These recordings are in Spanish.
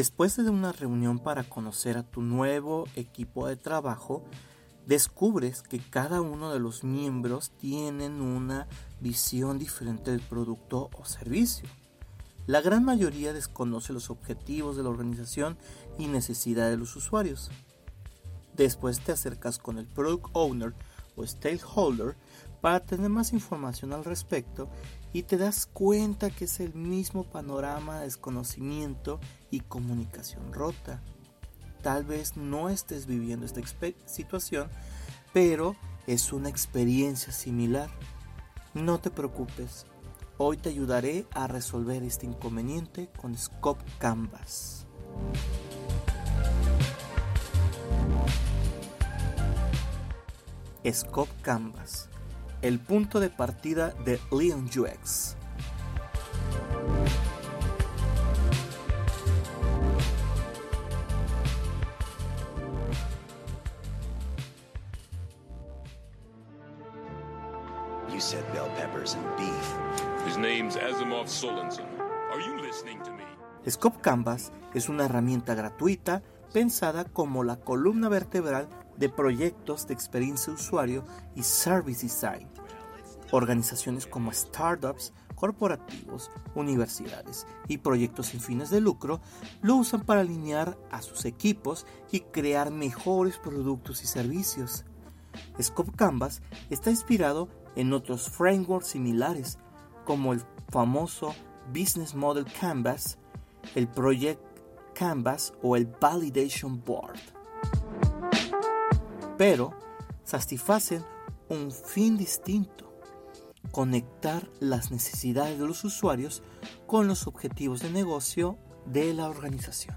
Después de una reunión para conocer a tu nuevo equipo de trabajo, descubres que cada uno de los miembros tienen una visión diferente del producto o servicio. La gran mayoría desconoce los objetivos de la organización y necesidades de los usuarios. Después te acercas con el Product Owner o Stakeholder para tener más información al respecto y te das cuenta que es el mismo panorama de desconocimiento y comunicación rota. Tal vez no estés viviendo esta situación, pero es una experiencia similar. No te preocupes, hoy te ayudaré a resolver este inconveniente con Scope Canvas. Scope Canvas, el punto de partida de Leon UX. You said bell peppers and beef. His name's Asimov Solensen. Are you listening to me? Scope Canvas es una herramienta gratuita pensada como la columna vertebral de proyectos de experiencia de usuario y service design. Organizaciones como startups, corporativos, universidades y proyectos sin fines de lucro lo usan para alinear a sus equipos y crear mejores productos y servicios. Scope Canvas está inspirado en otros frameworks similares como el famoso Business Model Canvas, el Project Canvas o el Validation Board pero satisfacen un fin distinto, conectar las necesidades de los usuarios con los objetivos de negocio de la organización.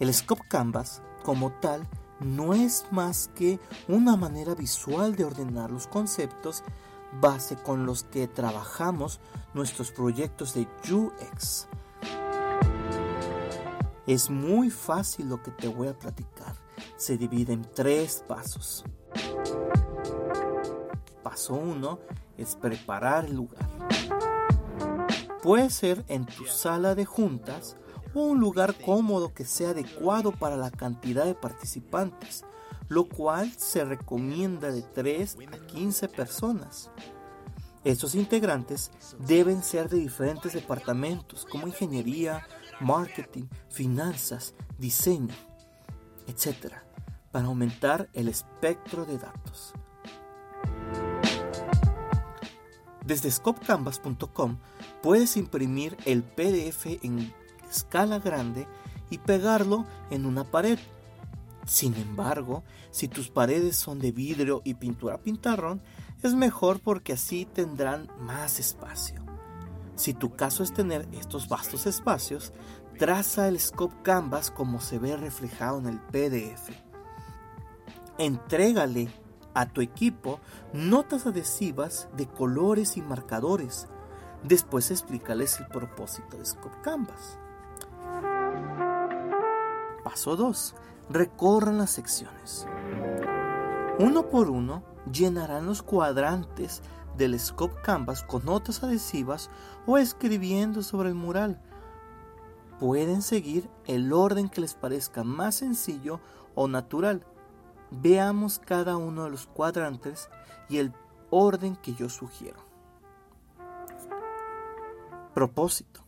El Scope Canvas, como tal, no es más que una manera visual de ordenar los conceptos base con los que trabajamos nuestros proyectos de UX. Es muy fácil lo que te voy a platicar se divide en tres pasos. Paso 1 es preparar el lugar. Puede ser en tu sala de juntas o un lugar cómodo que sea adecuado para la cantidad de participantes, lo cual se recomienda de 3 a 15 personas. Estos integrantes deben ser de diferentes departamentos como ingeniería, marketing, finanzas, diseño, etc para aumentar el espectro de datos. Desde scopecanvas.com puedes imprimir el PDF en escala grande y pegarlo en una pared. Sin embargo, si tus paredes son de vidrio y pintura pintarrón, es mejor porque así tendrán más espacio. Si tu caso es tener estos vastos espacios, traza el Scope Canvas como se ve reflejado en el PDF. Entrégale a tu equipo notas adhesivas de colores y marcadores. Después explícales el propósito de Scope Canvas. Paso 2. Recorran las secciones. Uno por uno llenarán los cuadrantes del Scope Canvas con notas adhesivas o escribiendo sobre el mural. Pueden seguir el orden que les parezca más sencillo o natural Veamos cada uno de los cuadrantes y el orden que yo sugiero. Propósito.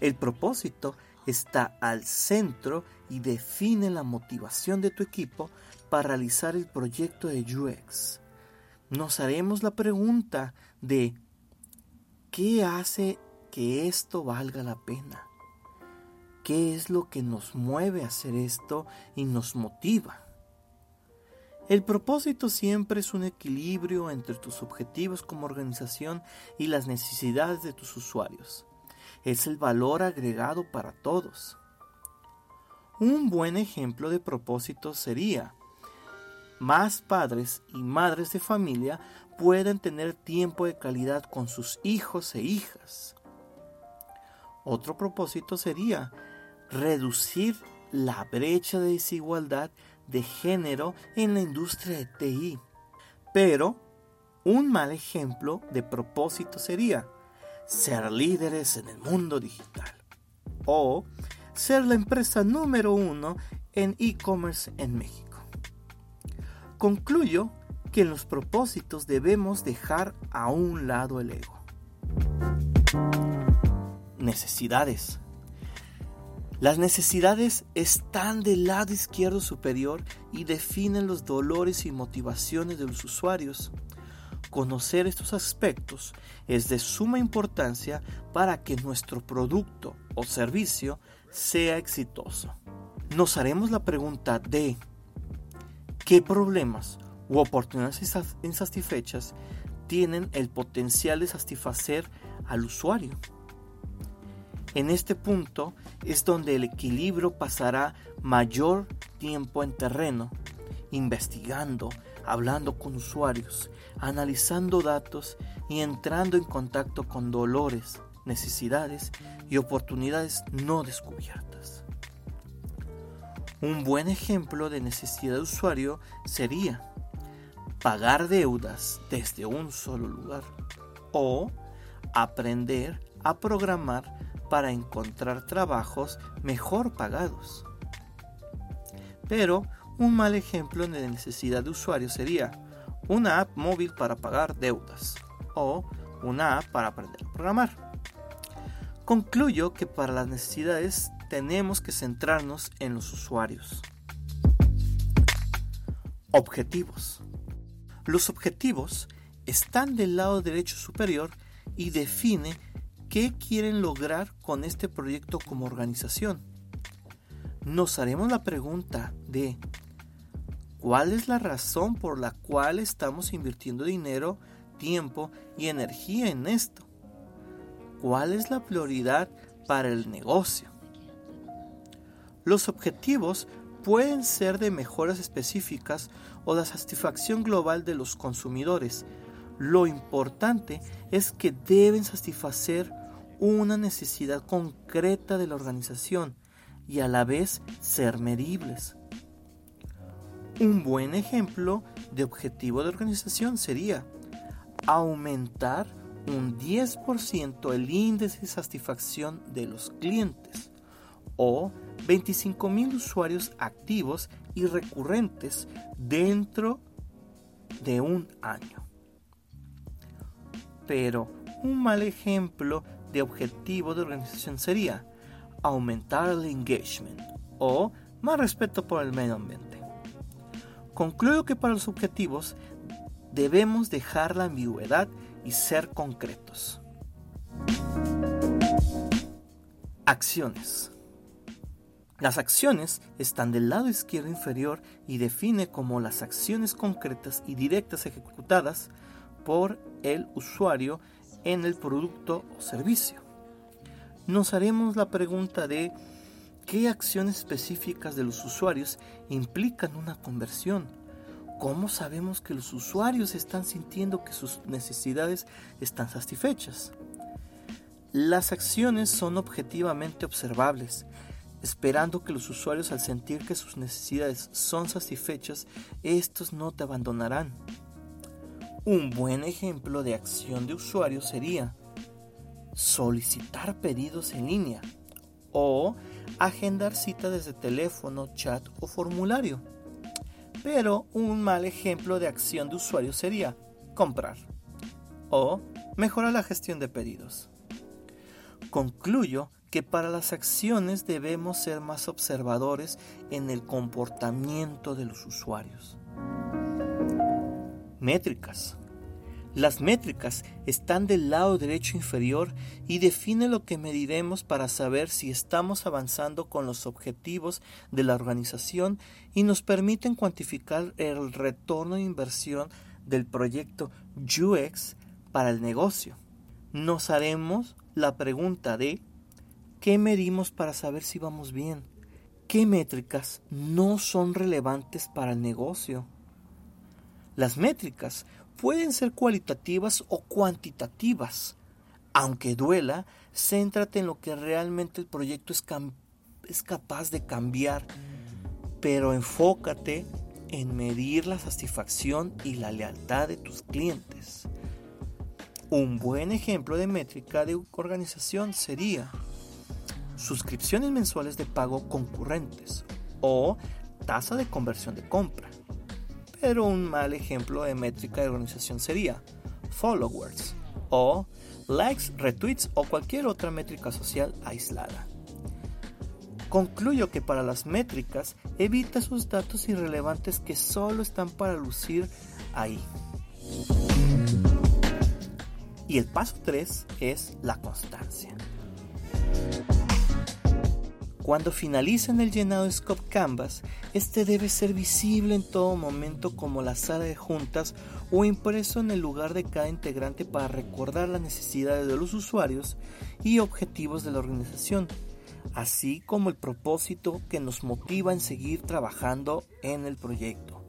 El propósito está al centro y define la motivación de tu equipo para realizar el proyecto de UX. Nos haremos la pregunta de ¿qué hace que esto valga la pena? ¿Qué es lo que nos mueve a hacer esto y nos motiva? El propósito siempre es un equilibrio entre tus objetivos como organización y las necesidades de tus usuarios. Es el valor agregado para todos. Un buen ejemplo de propósito sería más padres y madres de familia pueden tener tiempo de calidad con sus hijos e hijas. Otro propósito sería reducir la brecha de desigualdad de género en la industria de TI. Pero un mal ejemplo de propósito sería ser líderes en el mundo digital. o ser la empresa número uno en e-commerce en México. Concluyo que en los propósitos debemos dejar a un lado el ego. Necesidades. Las necesidades están del lado izquierdo superior y definen los dolores y motivaciones de los usuarios. Conocer estos aspectos es de suma importancia para que nuestro producto o servicio sea exitoso. Nos haremos la pregunta de qué problemas u oportunidades insatisfechas tienen el potencial de satisfacer al usuario. En este punto es donde el equilibrio pasará mayor tiempo en terreno, investigando, hablando con usuarios, analizando datos y entrando en contacto con dolores, necesidades y oportunidades no descubiertas. Un buen ejemplo de necesidad de usuario sería pagar deudas desde un solo lugar o aprender a programar para encontrar trabajos mejor pagados. Pero un mal ejemplo de necesidad de usuario sería una app móvil para pagar deudas o una app para aprender a programar. Concluyo que para las necesidades tenemos que centrarnos en los usuarios. Objetivos. Los objetivos están del lado derecho superior y define qué quieren lograr con este proyecto como organización. Nos haremos la pregunta de ¿cuál es la razón por la cual estamos invirtiendo dinero, tiempo y energía en esto? ¿Cuál es la prioridad para el negocio? Los objetivos pueden ser de mejoras específicas o la satisfacción global de los consumidores. Lo importante es que deben satisfacer una necesidad concreta de la organización y a la vez ser medibles. Un buen ejemplo de objetivo de organización sería aumentar un 10% el índice de satisfacción de los clientes o 25.000 usuarios activos y recurrentes dentro de un año. Pero un mal ejemplo de objetivo de organización sería aumentar el engagement o más respeto por el medio ambiente. Concluyo que para los objetivos debemos dejar la ambigüedad y ser concretos. Acciones. Las acciones están del lado izquierdo inferior y define como las acciones concretas y directas ejecutadas por el usuario en el producto o servicio. Nos haremos la pregunta de qué acciones específicas de los usuarios implican una conversión. ¿Cómo sabemos que los usuarios están sintiendo que sus necesidades están satisfechas? Las acciones son objetivamente observables esperando que los usuarios al sentir que sus necesidades son satisfechas, estos no te abandonarán. Un buen ejemplo de acción de usuario sería solicitar pedidos en línea o agendar cita desde teléfono, chat o formulario. Pero un mal ejemplo de acción de usuario sería comprar o mejorar la gestión de pedidos. Concluyo que para las acciones debemos ser más observadores en el comportamiento de los usuarios. Métricas. Las métricas están del lado derecho inferior y definen lo que mediremos para saber si estamos avanzando con los objetivos de la organización y nos permiten cuantificar el retorno de inversión del proyecto UX para el negocio. Nos haremos la pregunta de ¿Qué medimos para saber si vamos bien? ¿Qué métricas no son relevantes para el negocio? Las métricas pueden ser cualitativas o cuantitativas. Aunque duela, céntrate en lo que realmente el proyecto es, es capaz de cambiar, pero enfócate en medir la satisfacción y la lealtad de tus clientes. Un buen ejemplo de métrica de organización sería suscripciones mensuales de pago concurrentes o tasa de conversión de compra. Pero un mal ejemplo de métrica de organización sería followers o likes, retweets o cualquier otra métrica social aislada. Concluyo que para las métricas evita esos datos irrelevantes que solo están para lucir ahí. Y el paso 3 es la constancia. Cuando finalicen el llenado de Scope Canvas, este debe ser visible en todo momento como la sala de juntas o impreso en el lugar de cada integrante para recordar las necesidades de los usuarios y objetivos de la organización, así como el propósito que nos motiva en seguir trabajando en el proyecto.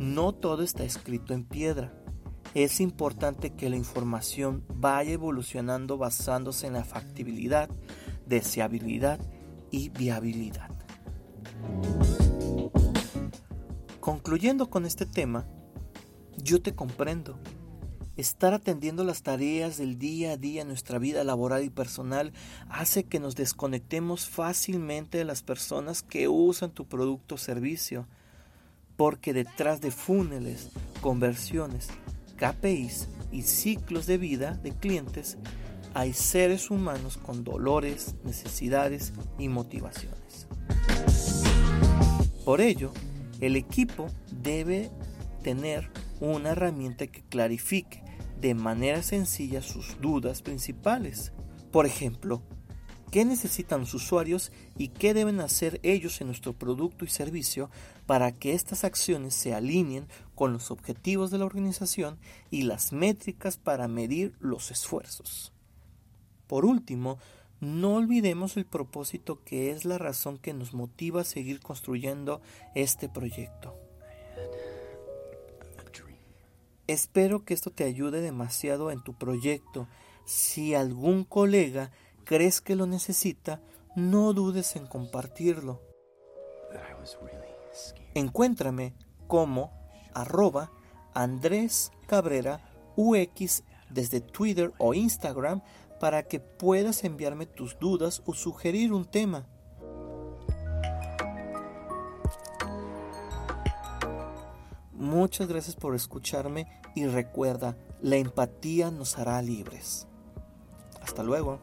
No todo está escrito en piedra. Es importante que la información vaya evolucionando basándose en la factibilidad, deseabilidad y viabilidad. Concluyendo con este tema, yo te comprendo. Estar atendiendo las tareas del día a día en nuestra vida laboral y personal hace que nos desconectemos fácilmente de las personas que usan tu producto o servicio, porque detrás de funnels, conversiones, KPIs y ciclos de vida de clientes hay seres humanos con dolores, necesidades y motivaciones. Por ello, el equipo debe tener una herramienta que clarifique de manera sencilla sus dudas principales. Por ejemplo, qué necesitan los usuarios y qué deben hacer ellos en nuestro producto y servicio para que estas acciones se alineen con los objetivos de la organización y las métricas para medir los esfuerzos. Por último, no olvidemos el propósito que es la razón que nos motiva a seguir construyendo este proyecto. Espero que esto te ayude demasiado en tu proyecto. Si algún colega crees que lo necesita, no dudes en compartirlo. Encuéntrame como arroba Andrés Cabrera UX desde Twitter o Instagram para que puedas enviarme tus dudas o sugerir un tema. Muchas gracias por escucharme y recuerda, la empatía nos hará libres. Hasta luego.